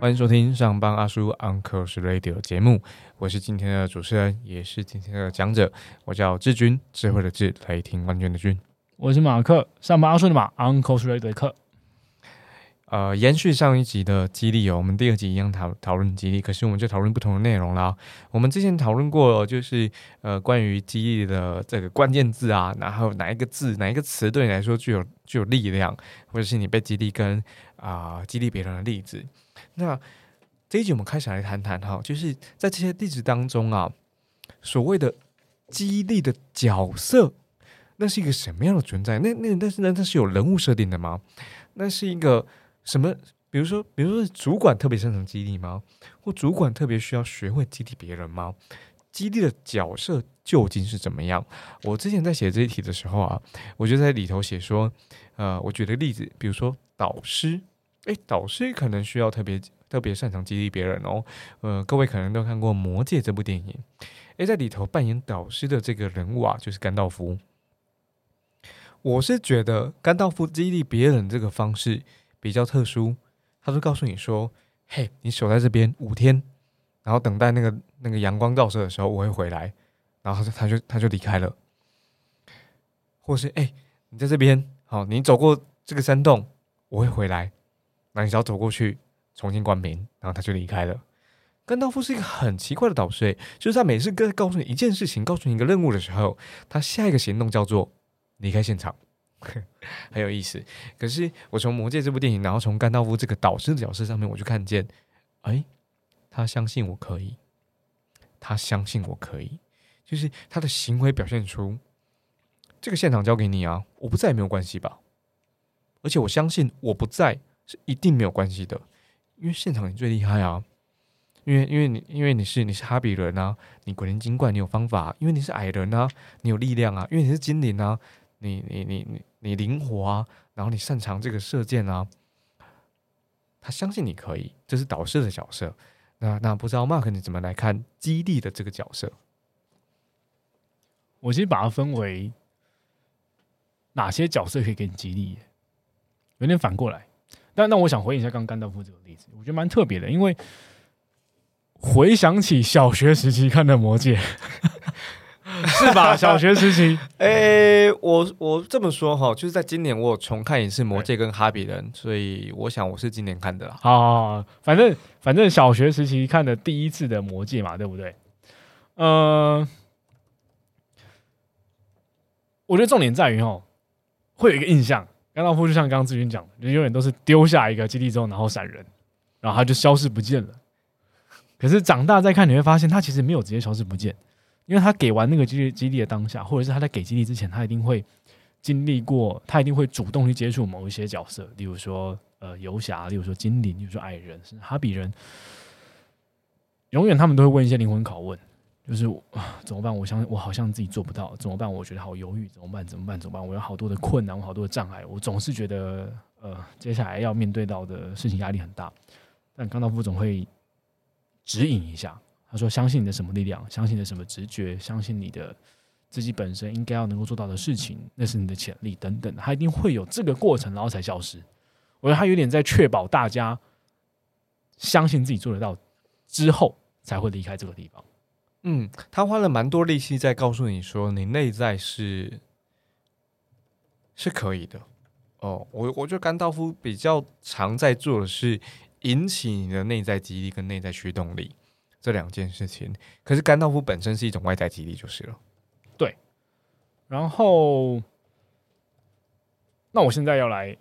欢迎收听上班阿叔 Uncle's Radio 节目，我是今天的主持人，也是今天的讲者，我叫志军，智慧的智，雷霆万钧的军。我是马克，上班阿叔的马 Uncle's Radio 的克。呃，延续上一集的激励哦，我们第二集一样讨讨论激励，可是我们就讨论不同的内容啦。我们之前讨论过，就是呃关于激励的这个关键字啊，然后哪一个字、哪一个词对你来说具有具有力量，或者是你被激励跟啊激励别人的例子。那这一集我们开始来谈谈哈，就是在这些例子当中啊，所谓的激励的角色，那是一个什么样的存在？那那但是呢，它是有人物设定的吗？那是一个。什么？比如说，比如说，主管特别擅长激励吗？或主管特别需要学会激励别人吗？激励的角色究竟是怎么样？我之前在写这一题的时候啊，我就在里头写说，呃，我举的例子，比如说导师，诶，导师可能需要特别特别擅长激励别人哦。呃，各位可能都看过《魔戒》这部电影，诶，在里头扮演导师的这个人物啊，就是甘道夫。我是觉得甘道夫激励别人这个方式。比较特殊，他就告诉你说：“嘿，你守在这边五天，然后等待那个那个阳光照射的时候，我会回来。”然后他就他就他就离开了。或是哎，你在这边，好，你走过这个山洞，我会回来。那你只要走过去，重新关门，然后他就离开了。甘道夫是一个很奇怪的导师，就是他每次跟告诉你一件事情，告诉你一个任务的时候，他下一个行动叫做离开现场。很有意思，可是我从《魔戒》这部电影，然后从甘道夫这个导师的角色上面，我就看见，哎，他相信我可以，他相信我可以，就是他的行为表现出这个现场交给你啊，我不在也没有关系吧？而且我相信我不在是一定没有关系的，因为现场你最厉害啊，因为因为你因为你是你是哈比人啊，你鬼灵精怪，你有方法，因为你是矮人啊，你有力量啊，因为你是精灵啊。你你你你你灵活啊，然后你擅长这个射箭啊，他相信你可以，这是导师的角色。那那不知道 Mark 你怎么来看基地的这个角色？我其实把它分为哪些角色可以给你激励，有点反过来。但那我想回应一下刚刚甘道夫这个例子，我觉得蛮特别的，因为回想起小学时期看的《魔戒》。是吧？小学时期，诶，我我这么说哈，就是在今年我重看一次《魔戒》跟《哈比人》，所以我想我是今年看的啦。好，反正反正小学时期看的第一次的《魔戒》嘛，对不对？呃，我觉得重点在于哦，会有一个印象，甘道夫就像刚刚志军讲的，就永远都是丢下一个基地之后，然后闪人，然后他就消失不见了。可是长大再看，你会发现他其实没有直接消失不见。因为他给完那个基地基地的当下，或者是他在给基地之前，他一定会经历过，他一定会主动去接触某一些角色，例如说呃游侠，例如说精灵，例如说矮人，是哈比人。永远他们都会问一些灵魂拷问，就是啊怎么办？我相我好像自己做不到，怎么办？我觉得好犹豫，怎么办？怎么办？怎么办？我有好多的困难，我好多的障碍，我总是觉得呃接下来要面对到的事情压力很大。但刚道夫总会指引一下。他说：“相信你的什么力量？相信你的什么直觉？相信你的自己本身应该要能够做到的事情，那是你的潜力等等。他一定会有这个过程，然后才消失。我觉得他有点在确保大家相信自己做得到之后，才会离开这个地方。嗯，他花了蛮多力气在告诉你说，你内在是是可以的。哦，我我觉得甘道夫比较常在做的是引起你的内在激励跟内在驱动力。”这两件事情，可是甘道夫本身是一种外在激励，就是了。对，然后，那我现在要来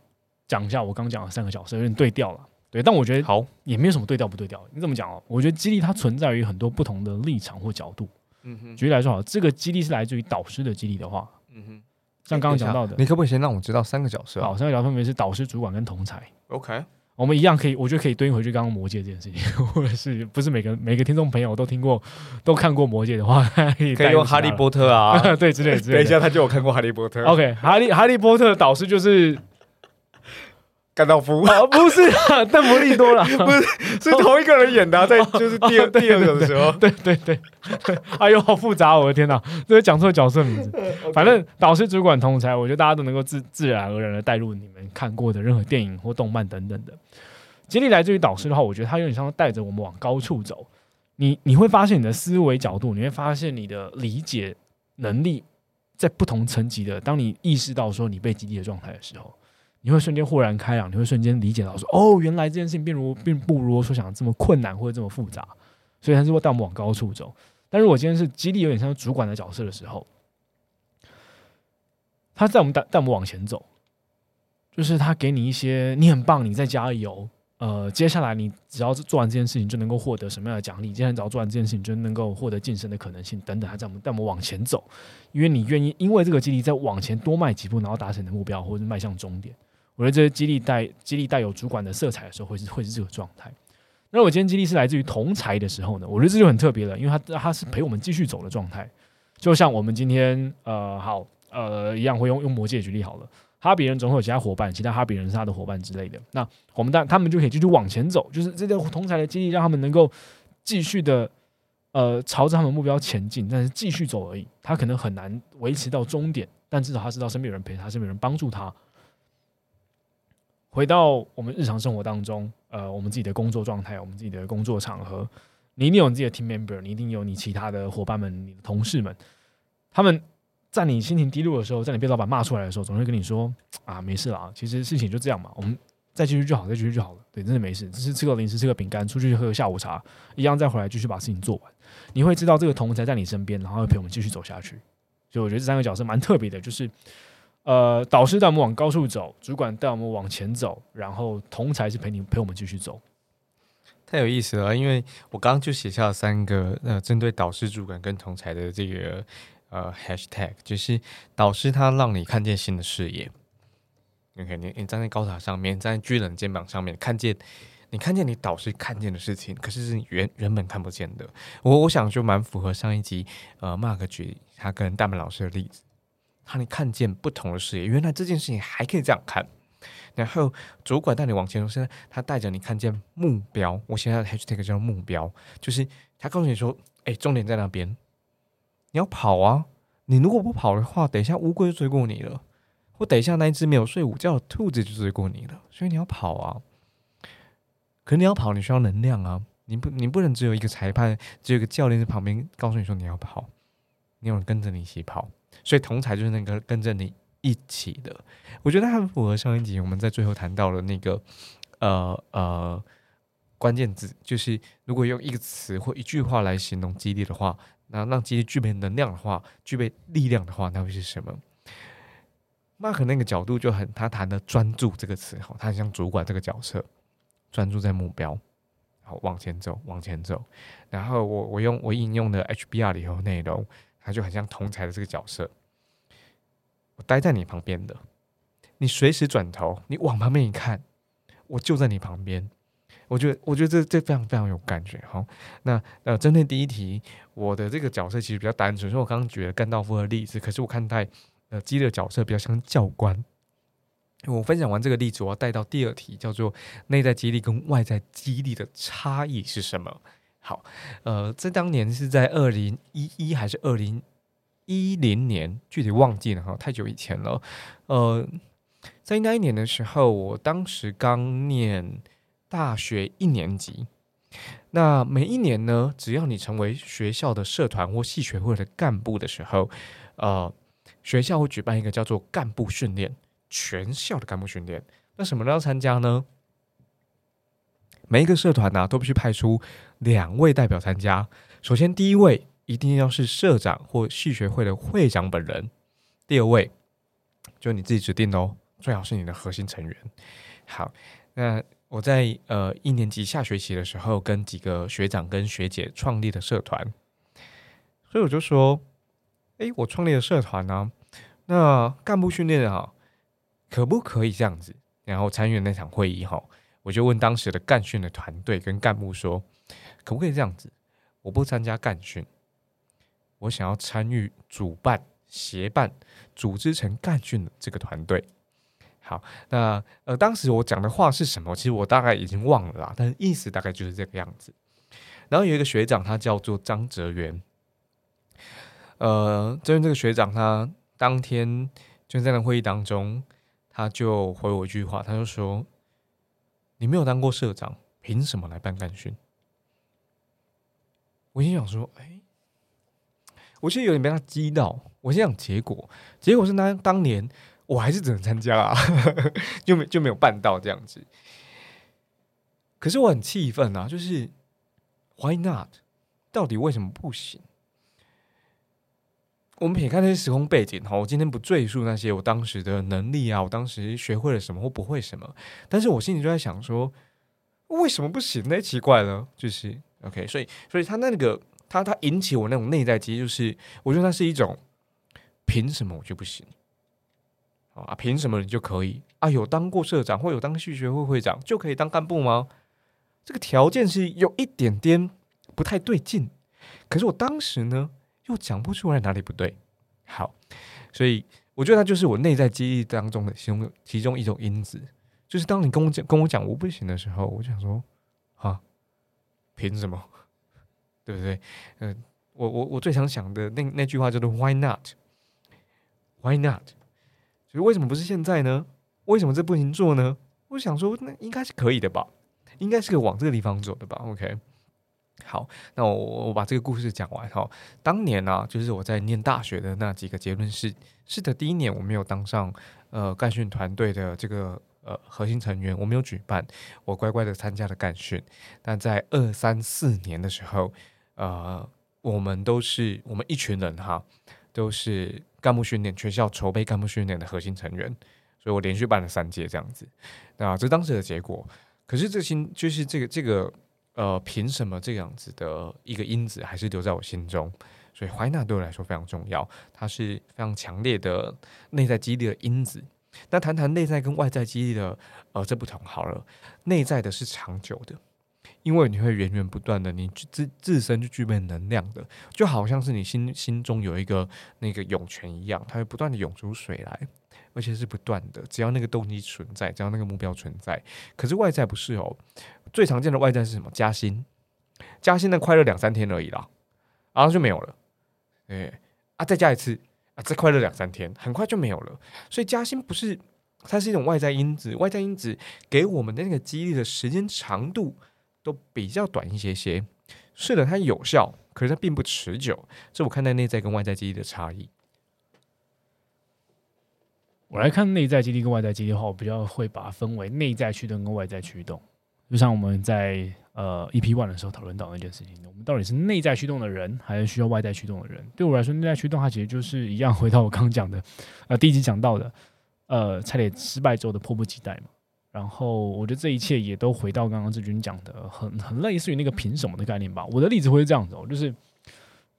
讲一下我刚讲的三个角色，有点对调了。对，但我觉得好也没有什么对调不对调。你怎么讲哦？我觉得激励它存在于很多不同的立场或角度。嗯哼，举例来说，好，这个激励是来自于导师的激励的话，嗯哼，像刚刚讲到的，你可不可以先让我知道三个角色？好，三个角色分别是导师、主管跟同才。OK。我们一样可以，我觉得可以对应回去刚刚魔戒这件事情，或者是不是每个每个听众朋友都听过、都看过魔戒的话，可以用哈利波特啊，对，之类之类。等一下，他就有看过哈利波特。OK，哈利哈利波特的导师就是甘道夫，啊，不是啊，邓布利多了，不是是同一个人演的啊、在就是第二第二个的时候，对对对对，哎呦，好复杂，我的天哪，这是讲错角色名字。反正导师、主管、同才，我觉得大家都能够自自然而然的带入你们看过的任何电影或动漫等等的。激励来自于导师的话，我觉得他有点像带着我们往高处走。你你会发现你的思维角度，你会发现你的理解能力在不同层级的。当你意识到说你被激励的状态的时候，你会瞬间豁然开朗，你会瞬间理解到说，哦，原来这件事情并如并不如我所想这么困难或者这么复杂，所以他是会带我们往高处走。但如果今天是激励有点像主管的角色的时候，他在我们带带我们往前走，就是他给你一些你很棒，你再加油。呃，接下来你只要做完这件事情，就能够获得什么样的奖励？接下来只要做完这件事情，就能够获得晋升的可能性等等。他在我们带我们往前走，因为你愿意因为这个激励再往前多迈几步，然后达成你的目标，或者迈向终点。我觉得这些激励带激励带有主管的色彩的时候，会是会是这个状态。那我今天激励是来自于同才的时候呢，我觉得这就很特别了，因为他他是陪我们继续走的状态。就像我们今天呃好呃一样，会用用魔戒举例好了。哈比人总会有其他伙伴，其他哈比人是他的伙伴之类的。那我们但他们就可以继续往前走，就是这个同才的激励，让他们能够继续的呃朝着他们目标前进，但是继续走而已。他可能很难维持到终点，但至少他知道身边有人陪他，身边有人帮助他。回到我们日常生活当中，呃，我们自己的工作状态，我们自己的工作场合，你一定有你自己的 team member，你一定有你其他的伙伴们，你的同事们，他们。在你心情低落的时候，在你被老板骂出来的时候，总会跟你说：“啊，没事啦，其实事情就这样嘛，我们再继续就好，再继续就好了。”对，真的没事，只是吃个零食，吃个饼干，出去喝个下午茶，一样再回来继续把事情做完。你会知道这个同才在你身边，然后会陪我们继续走下去。所以我觉得这三个角色蛮特别的，就是呃，导师带我们往高处走，主管带我们往前走，然后同才是陪你陪我们继续走。太有意思了，因为我刚刚就写下了三个呃，针对导师、主管跟同才的这个。呃，hashtag 就是导师他让你看见新的视野。OK，你你站在高塔上面，站在巨人肩膀上面，看见你看见你导师看见的事情，可是是你原原本看不见的。我我想就蛮符合上一集呃，Mark 举他跟大门老师的例子，让你看见不同的视野，原来这件事情还可以这样看。然后主管带你往前走，现在他带着你看见目标。我现在 hashtag 叫目标，就是他告诉你说，哎，重点在那边。你要跑啊！你如果不跑的话，等一下乌龟就追过你了，或等一下那一只没有睡午觉的兔子就追过你了。所以你要跑啊！可你要跑，你需要能量啊！你不，你不能只有一个裁判，只有一个教练在旁边告诉你说你要跑，你有人跟着你一起跑。所以同才就是那个跟着你一起的。我觉得很符合上一集我们在最后谈到的那个呃呃关键字，就是如果用一个词或一句话来形容激励的话。那让激励具备能量的话，具备力量的话，那会是什么？Mark 那个角度就很，他谈的专注这个词，哈，他很像主管这个角色，专注在目标，好往前走，往前走。然后我我用我引用的 HBR 里头内容，他就很像同才的这个角色，我待在你旁边的，你随时转头，你往旁边一看，我就在你旁边。我觉得，我觉得这这非常非常有感觉哈。那呃，针对第一题，我的这个角色其实比较单纯，所以我刚刚举了甘道夫的例子。可是我看待呃激励的角色比较像教官。我分享完这个例子，我要带到第二题，叫做内在激励跟外在激励的差异是什么？好，呃，这当年是在二零一一还是二零一零年？具体忘记了哈，太久以前了。呃，在那一年的时候，我当时刚念。大学一年级，那每一年呢，只要你成为学校的社团或系学会的干部的时候，呃，学校会举办一个叫做干部训练，全校的干部训练。那什么都要参加呢？每一个社团呢，都必须派出两位代表参加。首先，第一位一定要是社长或系学会的会长本人；第二位就你自己指定哦，最好是你的核心成员。好，那。我在呃一年级下学期的时候，跟几个学长跟学姐创立的社团，所以我就说，哎，我创立的社团呢，那干部训练啊，可不可以这样子？然后参与那场会议哈，我就问当时的干训的团队跟干部说，可不可以这样子？我不参加干训，我想要参与主办、协办、组织成干训的这个团队。好，那呃，当时我讲的话是什么？其实我大概已经忘了啦，但是意思大概就是这个样子。然后有一个学长，他叫做张哲元。呃，这边这个学长，他当天就在那会议当中，他就回我一句话，他就说：“你没有当过社长，凭什么来办干训？”我心想说：“哎，我其实有点被他激到。我心想结果，结果是当当年我还是只能参加啊，就没就没有办到这样子。可是我很气愤啊，就是 Why not？到底为什么不行？”我们撇开那些时空背景哈，我今天不赘述那些我当时的能力啊，我当时学会了什么或不会什么，但是我心里就在想说，为什么不行呢？奇怪了，就是 OK，所以，所以他那个他他引起我那种内在激，就是我觉得那是一种凭什么我就不行啊？凭什么你就可以啊？有当过社长或有当系学会会长就可以当干部吗？这个条件是有一点点不太对劲，可是我当时呢？又讲不出来哪里不对，好，所以我觉得它就是我内在记忆当中的其中其中一种因子，就是当你跟我讲跟我讲我不行的时候，我想说啊，凭什么？对不对？嗯，我我我最常想的那那句话叫做 Why not？Why not？就是为什么不是现在呢？为什么这不行做呢？我想说，那应该是可以的吧？应该是可以往这个地方走的吧？OK。好，那我我把这个故事讲完哈。当年呢，就是我在念大学的那几个结论是：是的，第一年我没有当上呃干训团队的这个呃核心成员，我没有举办，我乖乖的参加了干训。但在二三四年的时候，呃，我们都是我们一群人哈，都是干部训练学校筹备干部训练的核心成员，所以我连续办了三届这样子。那这当时的结果，可是这新就是这个这个。呃，凭什么这样子的一个因子还是留在我心中？所以怀纳对我来说非常重要，它是非常强烈的内在激励的因子。那谈谈内在跟外在激励的，呃，这不同好了。内在的是长久的，因为你会源源不断的，你自自身就具备能量的，就好像是你心心中有一个那个涌泉一样，它会不断的涌出水来，而且是不断的。只要那个动机存在，只要那个目标存在，可是外在不是哦。最常见的外在是什么？加薪，加薪的快乐两三天而已啦，然后就没有了。哎啊，再加一次啊，再快乐两三天，很快就没有了。所以加薪不是，它是一种外在因子，外在因子给我们的那个激励的时间长度都比较短一些些。是的，它有效，可是它并不持久。这我看待内在跟外在激励的差异。我来看内在激励跟外在激励的话，我比较会把它分为内在驱动跟外在驱动。就像我们在呃 EP One 的时候讨论到那件事情，我们到底是内在驱动的人，还是需要外在驱动的人？对我来说，内在驱动它其实就是一样，回到我刚刚讲的，呃，第一集讲到的，呃，差点失败之后的迫不及待嘛。然后我觉得这一切也都回到刚刚志军讲的，很很类似于那个凭什么的概念吧。我的例子会是这样子，哦，就是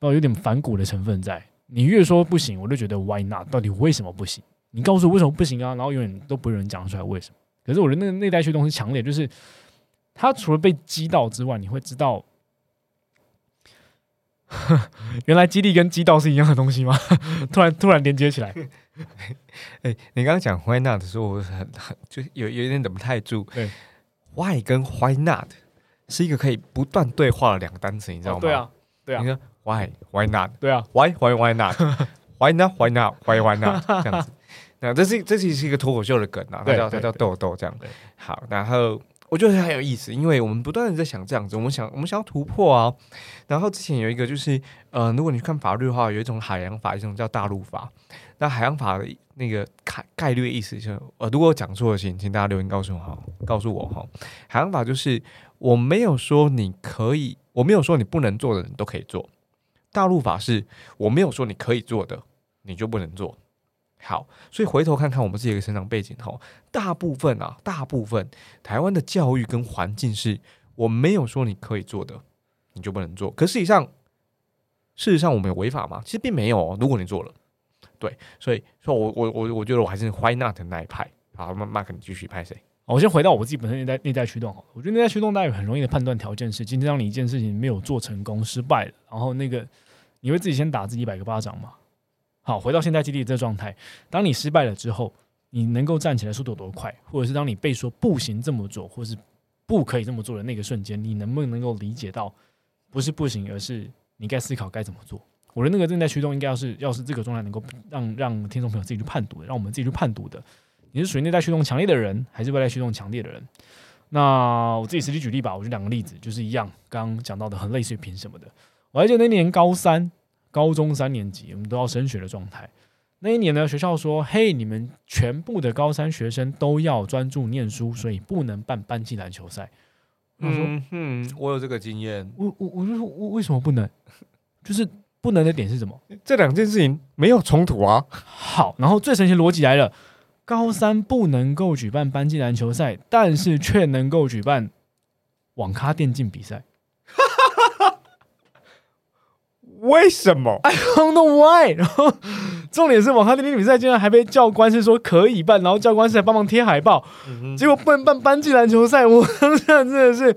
哦有点反骨的成分在。你越说不行，我就觉得 Why not？到底为什么不行？你告诉我为什么不行啊？然后永远都不有人讲出来为什么。可是我的那个内在驱动是强烈，就是。他除了被击倒之外，你会知道，原来激励跟击倒是一样的东西吗？突然突然连接起来。哎，你刚刚讲 Why not 的时候，我很很就有有一点忍不太住。对，Why 跟 Why not 是一个可以不断对话的两个单词，你知道吗？对啊，对啊。你说 Why Why not？对啊，Why Why Why not？Why not Why not Why Why not？这样子。那这是这其实是一个脱口秀的梗啊，它叫它叫豆豆这样。好，然后。我觉得很有意思，因为我们不断的在想这样子，我们想我们想要突破啊。然后之前有一个就是，呃，如果你看法律的话，有一种海洋法，一种叫大陆法。那海洋法的那个概概率意思就是，呃，如果我讲错了，请请大家留言告诉我哈，告诉我哈。海洋法就是我没有说你可以，我没有说你不能做的你都可以做。大陆法是我没有说你可以做的，你就不能做。好，所以回头看看我们自己的成长背景吼，大部分啊，大部分台湾的教育跟环境是我没有说你可以做的，你就不能做。可事实上，事实上我们有违法吗？其实并没有哦。如果你做了，对，所以说我我我我觉得我还是 Why not 那一派。好，Mark，你继续拍谁？我先回到我自己本身内在内在驱动。我觉得内在驱动大家很容易的判断条件是，今天让你一件事情没有做成功，失败了，然后那个你会自己先打自己一百个巴掌吗？好，回到现在基地这状态，当你失败了之后，你能够站起来速度有多快，或者是当你被说不行这么做，或是不可以这么做的那个瞬间，你能不能够理解到不是不行，而是你该思考该怎么做？我的那个正在驱动，应该要是要是这个状态能够让让听众朋友自己去判读的，让我们自己去判读的，你是属于内在驱动强烈的人，还是外在驱动强烈的人？那我自己实际举例吧，我就两个例子，就是一样，刚刚讲到的很类似于凭什么的。我还记得那年高三，高中三年级，我们都要升学的状态。那一年呢，学校说：“嘿，你们全部的高三学生都要专注念书，所以不能办班级篮球赛。”我说嗯哼，我有这个经验。：“我我我就说，为为什么不能？就是不能的点是什么？这两件事情没有冲突啊。好，然后最神奇逻辑来了：高三不能够举办班级篮球赛，但是却能够举办网咖电竞比赛。为什么？I don't know why。然后重点是网咖电竞比赛竟然还被教官是说可以办，然后教官是在帮忙贴海报，嗯结果不能办班级篮球赛，我当 时真的是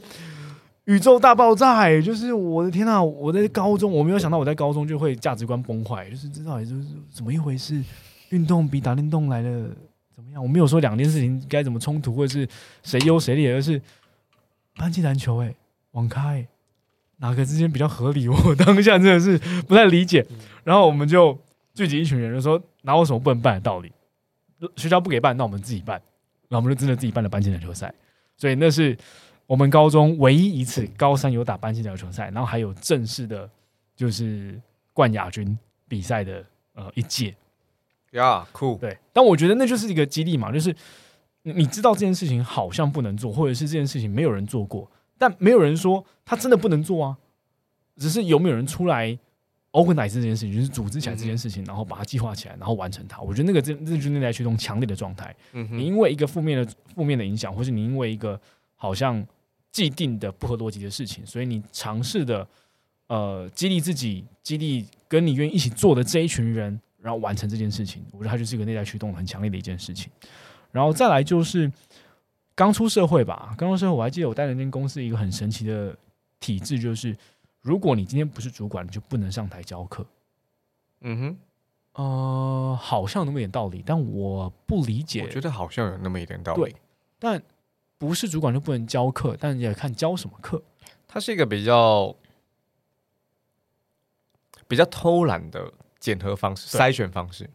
宇宙大爆炸哎！就是我的天呐、我在高中我没有想到我在高中就会价值观崩坏，就是这到底就是怎么一回事？运动比打电动来的怎么样？我没有说两件事情该怎么冲突，或者是谁优谁劣，而是班级篮球哎、网咖哎、哪个之间比较合理？我当下真的是不太理解。然后我们就聚集一群人，就说哪有什么不能办的道理？学校不给办，那我们自己办。然后我们就真的自己办了班级篮球赛，所以那是我们高中唯一一次高三有打班级篮球赛，然后还有正式的，就是冠亚军比赛的呃一届。呀，酷。对，但我觉得那就是一个激励嘛，就是你你知道这件事情好像不能做，或者是这件事情没有人做过，但没有人说他真的不能做啊，只是有没有人出来 organize 这件事情，就是组织起来这件事情，然后把它计划起来，然后完成它。我觉得那个这这就是内在驱动强烈的状态。你因为一个负面的负面的影响，或是你因为一个好像既定的不合逻辑的事情，所以你尝试的呃激励自己，激励跟你愿意一起做的这一群人，然后完成这件事情。我觉得它就是一个内在驱动很强烈的一件事情。然后再来就是刚出社会吧，刚出社会我还记得我带了那间公司一个很神奇的体制，就是如果你今天不是主管，你就不能上台教课。嗯哼，呃，好像有那么一点道理，但我不理解。我觉得好像有那么一点道理对。但不是主管就不能教课，但也看教什么课。它是一个比较比较偷懒的检核方式、筛选方式。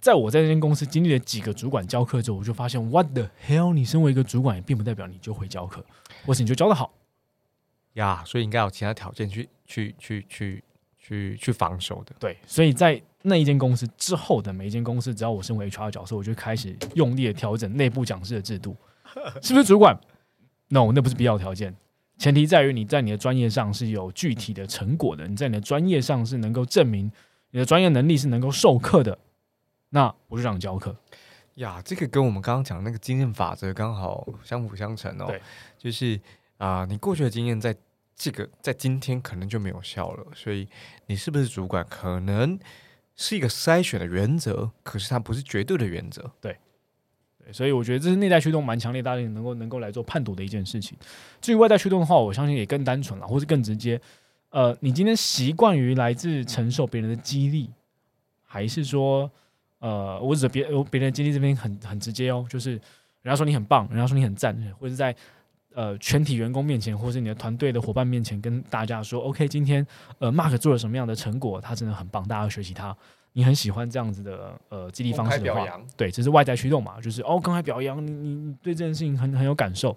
在我在这间公司经历了几个主管教课之后，我就发现，what the hell？你身为一个主管，也并不代表你就会教课，或是你就教的好。呀，所以应该有其他条件去去去去去去防守的。对，所以在那一间公司之后的每一间公司，只要我身为 HR 的角色，我就开始用力的调整内部讲师的制度，是不是主管？No，那不是必要条件。前提在于你在你的专业上是有具体的成果的，你在你的专业上是能够证明你的专业能力是能够授课的，那我就让你教课。呀，这个跟我们刚刚讲的那个经验法则刚好相辅相成哦。对，就是啊、你过去的经验在这个在今天可能就没有效了，所以你是不是主管可能是一个筛选的原则，可是它不是绝对的原则。对，所以我觉得这是内在驱动蛮强烈，大家能够能够来做判读的一件事情。至于外在驱动的话，我相信也更单纯了，或是更直接。呃，你今天习惯于来自承受别人的激励，还是说，呃，我指别我别人的激励这边很很直接哦，就是人家说你很棒，人家说你很赞，或者是在呃全体员工面前，或是你的团队的伙伴面前跟大家说，OK，今天呃 Mark 做了什么样的成果，他真的很棒，大家要学习他。你很喜欢这样子的呃激励方式的话，扬，对，这是外在驱动嘛，就是哦，刚才表扬你，你你对这件事情很很有感受，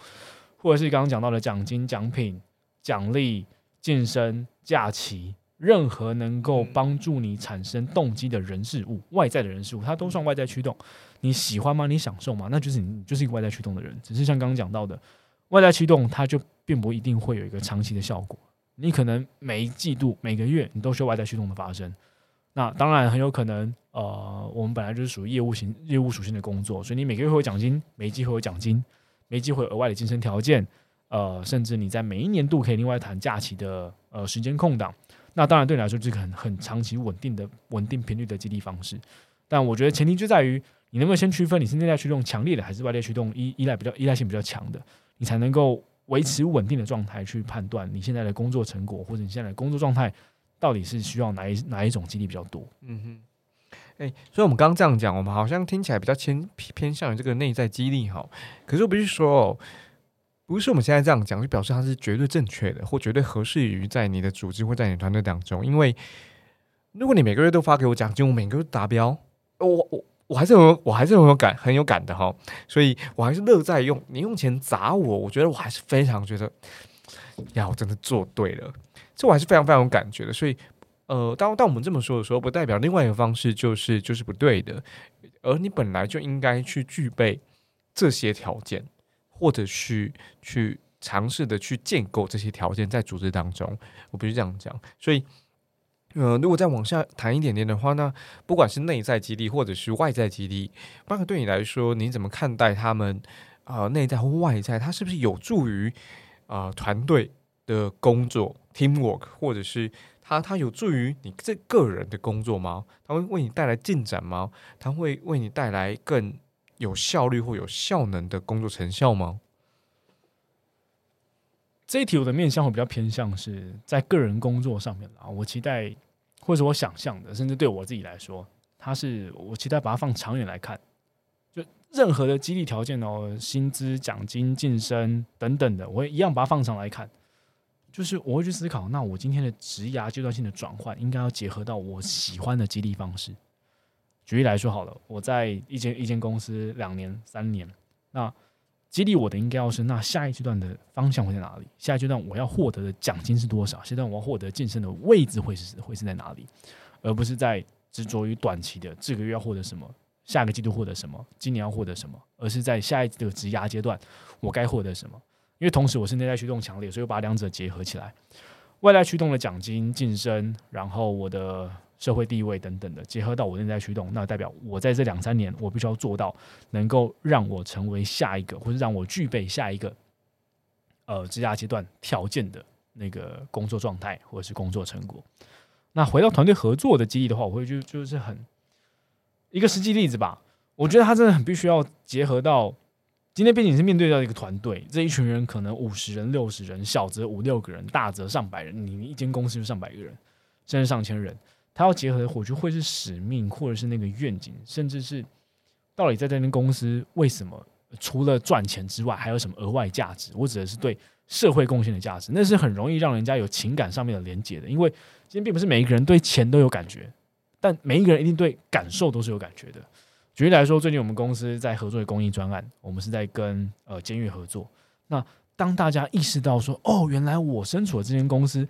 或者是刚刚讲到的奖金、奖品、奖励、晋升、假期，任何能够帮助你产生动机的人事物，外在的人事物，它都算外在驱动。你喜欢吗？你享受吗？那就是你你就是一个外在驱动的人。只是像刚刚讲到的，外在驱动它就并不一定会有一个长期的效果。你可能每一季度、每个月，你都需要外在驱动的发生。那当然很有可能，呃，我们本来就是属于业务型、业务属性的工作，所以你每个月会有奖金，每一季会有奖金，每一季会有额外的晋升条件，呃，甚至你在每一年度可以另外谈假期的呃时间空档。那当然对你来说，这个很很长期稳定的稳定频率的激励方式。但我觉得前提就在于你能不能先区分你是内在驱动强烈的，还是外在驱动依依赖比较依赖性比较强的，你才能够维持稳定的状态去判断你现在的工作成果或者你现在的工作状态到底是需要哪一哪一种激励比较多。嗯哼，哎，所以我们刚刚这样讲，我们好像听起来比较偏偏向于这个内在激励哈。可是我必须说哦，不是我们现在这样讲就表示它是绝对正确的，或绝对合适于在你的组织或在你团队当中。因为如果你每个月都发给我奖金，我每个月达标，我我我还是很我还是很有感很有感的哈。所以我还是乐在用你用钱砸我，我觉得我还是非常觉得呀，我真的做对了，这我还是非常非常有感觉的。所以。呃，当当我们这么说的时候，不代表另外一个方式就是就是不对的，而你本来就应该去具备这些条件，或者去去尝试的去建构这些条件在组织当中。我不是这样讲。所以，呃，如果再往下谈一点点的话，那不管是内在激励或者是外在激励，包括对你来说，你怎么看待他们？啊，内在或外在，它是不是有助于啊团队的工作 （teamwork） 或者是？它它有助于你这个人的工作吗？它会为你带来进展吗？它会为你带来更有效率或有效能的工作成效吗？这一题我的面向会比较偏向是在个人工作上面啊。我期待或者我想象的，甚至对我自己来说，它是我期待把它放长远来看。就任何的激励条件哦，薪资、奖金、晋升等等的，我会一样把它放上来看。就是我会去思考，那我今天的职涯阶段性的转换，应该要结合到我喜欢的激励方式。举例来说好了，我在一间一间公司两年三年，那激励我的应该要是，那下一阶段的方向会在哪里？下一阶段我要获得的奖金是多少？现在我要获得晋升的位置会是会是在哪里？而不是在执着于短期的这个月要获得什么，下个季度获得什么，今年要获得什么，而是在下一个职涯阶段我该获得什么？因为同时我是内在驱动强烈，所以我把两者结合起来，外在驱动的奖金晋升，然后我的社会地位等等的结合到我内在驱动，那代表我在这两三年我必须要做到能够让我成为下一个，或者让我具备下一个呃职涯阶段条件的那个工作状态或者是工作成果。那回到团队合作的激励的话，我会就就是很一个实际例子吧，我觉得他真的很必须要结合到。今天毕竟是面对到一个团队，这一群人可能五十人、六十人，小则五六个人，大则上百人。你一间公司就上百个人，甚至上千人，他要结合的，或许会是使命，或者是那个愿景，甚至是到底在这间公司为什么除了赚钱之外，还有什么额外价值？我指的是对社会贡献的价值，那是很容易让人家有情感上面的连接的。因为今天并不是每一个人对钱都有感觉，但每一个人一定对感受都是有感觉的。举例来说，最近我们公司在合作的公益专案，我们是在跟呃监狱合作。那当大家意识到说，哦，原来我身处的这间公司，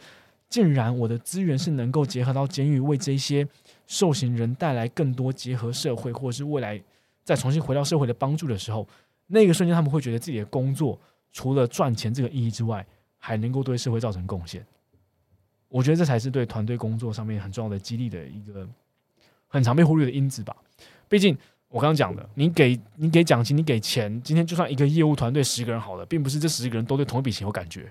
竟然我的资源是能够结合到监狱，为这些受刑人带来更多结合社会，或者是未来再重新回到社会的帮助的时候，那个瞬间他们会觉得自己的工作除了赚钱这个意义之外，还能够对社会造成贡献。我觉得这才是对团队工作上面很重要的激励的一个很常被忽略的因子吧。毕竟。我刚刚讲的，你给你给奖金，你给钱，今天就算一个业务团队十个人好了，并不是这十个人都对同一笔钱有感觉。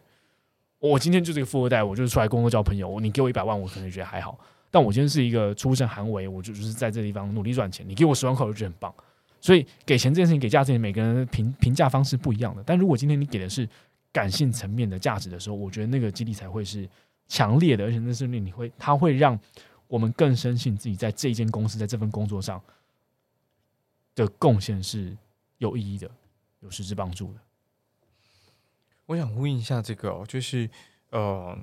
我今天就是个富二代，我就是出来工作交朋友。你给我一百万，我可能觉得还好。但我今天是一个出身寒微，我就就是在这地方努力赚钱。你给我十万块，我就觉得很棒。所以给钱这件事情，给价值，每个人评评价方式不一样的。但如果今天你给的是感性层面的价值的时候，我觉得那个激励才会是强烈的，而且那是令你会，它会让我们更深信自己在这一间公司，在这份工作上。的贡献是有意义的，有实质帮助的。我想呼应一下这个哦，就是呃，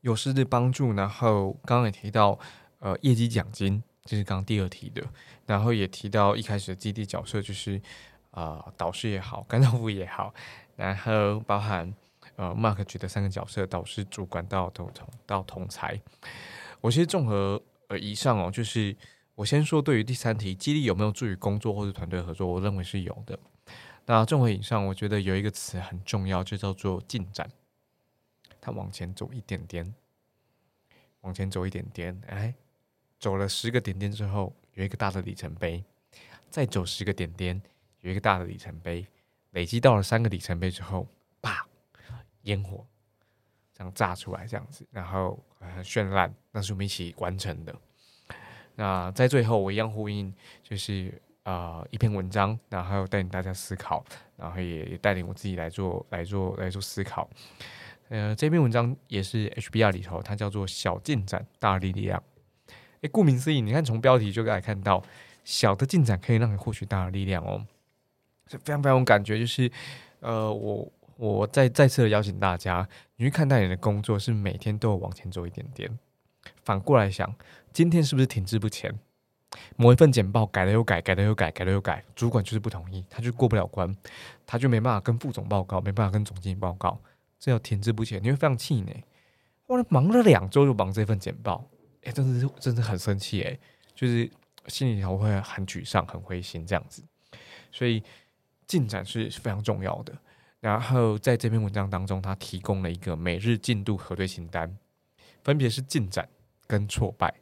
有实质帮助。然后刚刚也提到呃，业绩奖金，这是刚刚第二题的。然后也提到一开始的基地角色，就是啊，导师也好，干道夫也好。然后包含呃，Mark 举的三个角色：导师、主管到同同到同才。我其实综合呃以上哦，就是。我先说，对于第三题，激励有没有助于工作或者团队合作？我认为是有的。那综合以上，我觉得有一个词很重要，就叫做进展。他往前走一点点，往前走一点点，哎，走了十个点点之后，有一个大的里程碑；再走十个点点，有一个大的里程碑。累积到了三个里程碑之后，啪，烟火这样炸出来，这样子，然后很绚烂，那是我们一起完成的。那在最后，我一样呼应，就是啊一篇文章，然后带领大家思考，然后也也带领我自己来做来做来做思考。呃，这篇文章也是 HBR 里头，它叫做“小进展大力量”。诶，顾名思义，你看从标题就可以看到，小的进展可以让你获取大的力量哦，是非常非常有感觉。就是呃，我我再再次的邀请大家，你去看待你的工作是每天都有往前走一点点。反过来想，今天是不是停滞不前？某一份简报改了又改，改了又改，改了又改，主管就是不同意，他就过不了关，他就没办法跟副总报告，没办法跟总经理报告，这要停滞不前，你会非常气馁。我忙了两周就忙这份简报，哎，真的是真的很生气哎，就是心里头会很沮丧、很灰心这样子。所以进展是非常重要的。然后在这篇文章当中，他提供了一个每日进度核对清单，分别是进展跟挫败。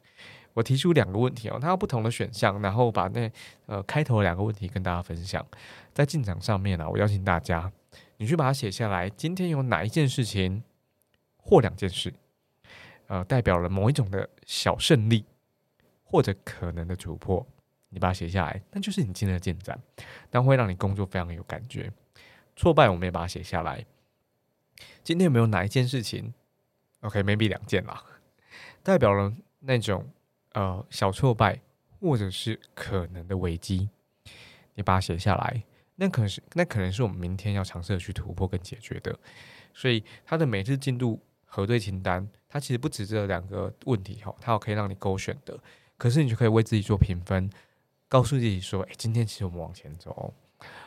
我提出两个问题哦，它有不同的选项，然后把那呃开头两个问题跟大家分享。在进展上面呢，我邀请大家，你去把它写下来。今天有哪一件事情或两件事，呃，代表了某一种的小胜利或者可能的突破，你把它写下来，那就是你今天的进展，那会让你工作非常有感觉。挫败我们也把它写下来。今天有没有哪一件事情？OK，maybe 两件啦，代表了那种。呃，小挫败或者是可能的危机，你把它写下来，那可是那可能是我们明天要尝试的去突破跟解决的。所以，它的每日进度核对清单，它其实不止这两个问题哈，它有可以让你勾选的。可是，你就可以为自己做评分，告诉自己说：“哎，今天其实我们往前走。”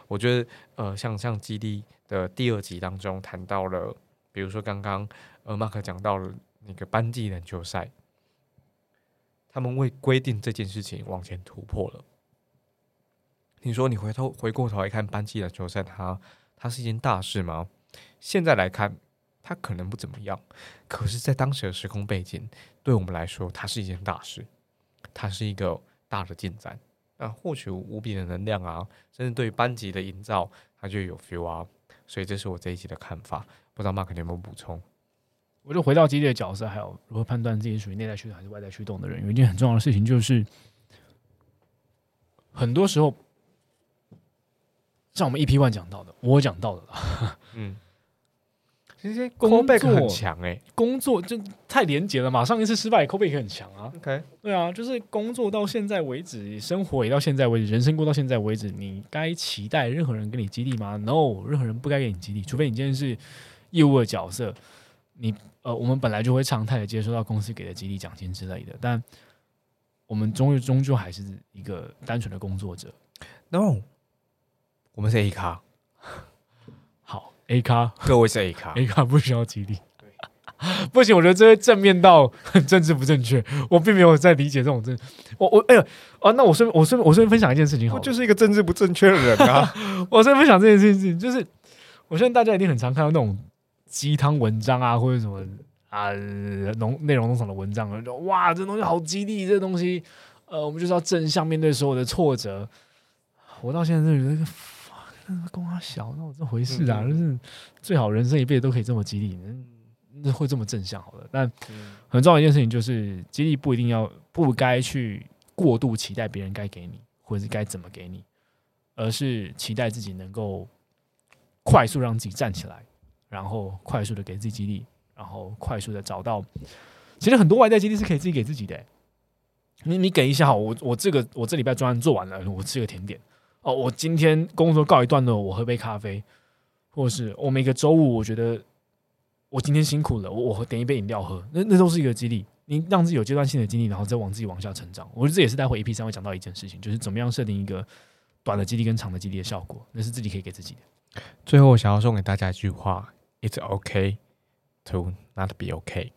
我觉得，呃，像像基地的第二集当中谈到了，比如说刚刚呃马克讲到了那个班级篮球赛。他们为规定这件事情往前突破了。你说你回头回过头来看班级篮球赛，它它是一件大事吗？现在来看，它可能不怎么样。可是，在当时的时空背景，对我们来说，它是一件大事，它是一个大的进展。那获取无比的能量啊，甚至对班级的营造，它就有 feel 啊。所以，这是我这一集的看法。不知道 Mark 有没有补充？我就回到激烈的角色，还有如何判断自己属于内在驱动还是外在驱动的人，有一件很重要的事情，就是很多时候，像我们 EP One 讲到的，我讲到的了，嗯，其实工作很强哎，工作就太廉洁了嘛，上一次失败，callback 很强啊，OK，对啊，就是工作到现在为止，生活也到现在为止，人生过到现在为止，你该期待任何人给你激励吗？No，任何人不该给你激励，除非你今天是业务的角色，你。呃，我们本来就会常态的接收到公司给的激励奖金之类的，但我们终于终究还是一个单纯的工作者。No，我们是 A 卡。好，A 卡，各位是 A 卡，A 卡不需要激励。不行，我觉得这些正面到很政治不正确。我并没有在理解这种政。我我哎呦啊，那我顺我顺我顺便分享一件事情，好，我就是一个政治不正确的人啊。我顺便分享这件事情，就是我相信大家一定很常看到那种。鸡汤文章啊，或者什么啊，农内容农场的文章，就哇，这东西好激励，这东西，呃，我们就是要正向面对所有的挫折。我到现在就觉得，那公他小，那我这回事啊，就是最好人生一辈子都可以这么激励，那会这么正向好了。但很重要一件事情就是，激励不一定要不该去过度期待别人该给你，或者是该怎么给你，而是期待自己能够快速让自己站起来。然后快速的给自己激励，然后快速的找到，其实很多外在激励是可以自己给自己的。你你给一下，我我这个我这礼拜专案做完了，我吃个甜点哦。我今天工作告一段落，我喝杯咖啡，或是我每个周五，我觉得我今天辛苦了，我我点一杯饮料喝，那那都是一个激励。你让自己有阶段性的激励，然后再往自己往下成长。我觉得这也是待会 EP 三会讲到一件事情，就是怎么样设定一个短的激励跟长的激励的效果，那是自己可以给自己的。最后，我想要送给大家一句话。It's okay to not be okay.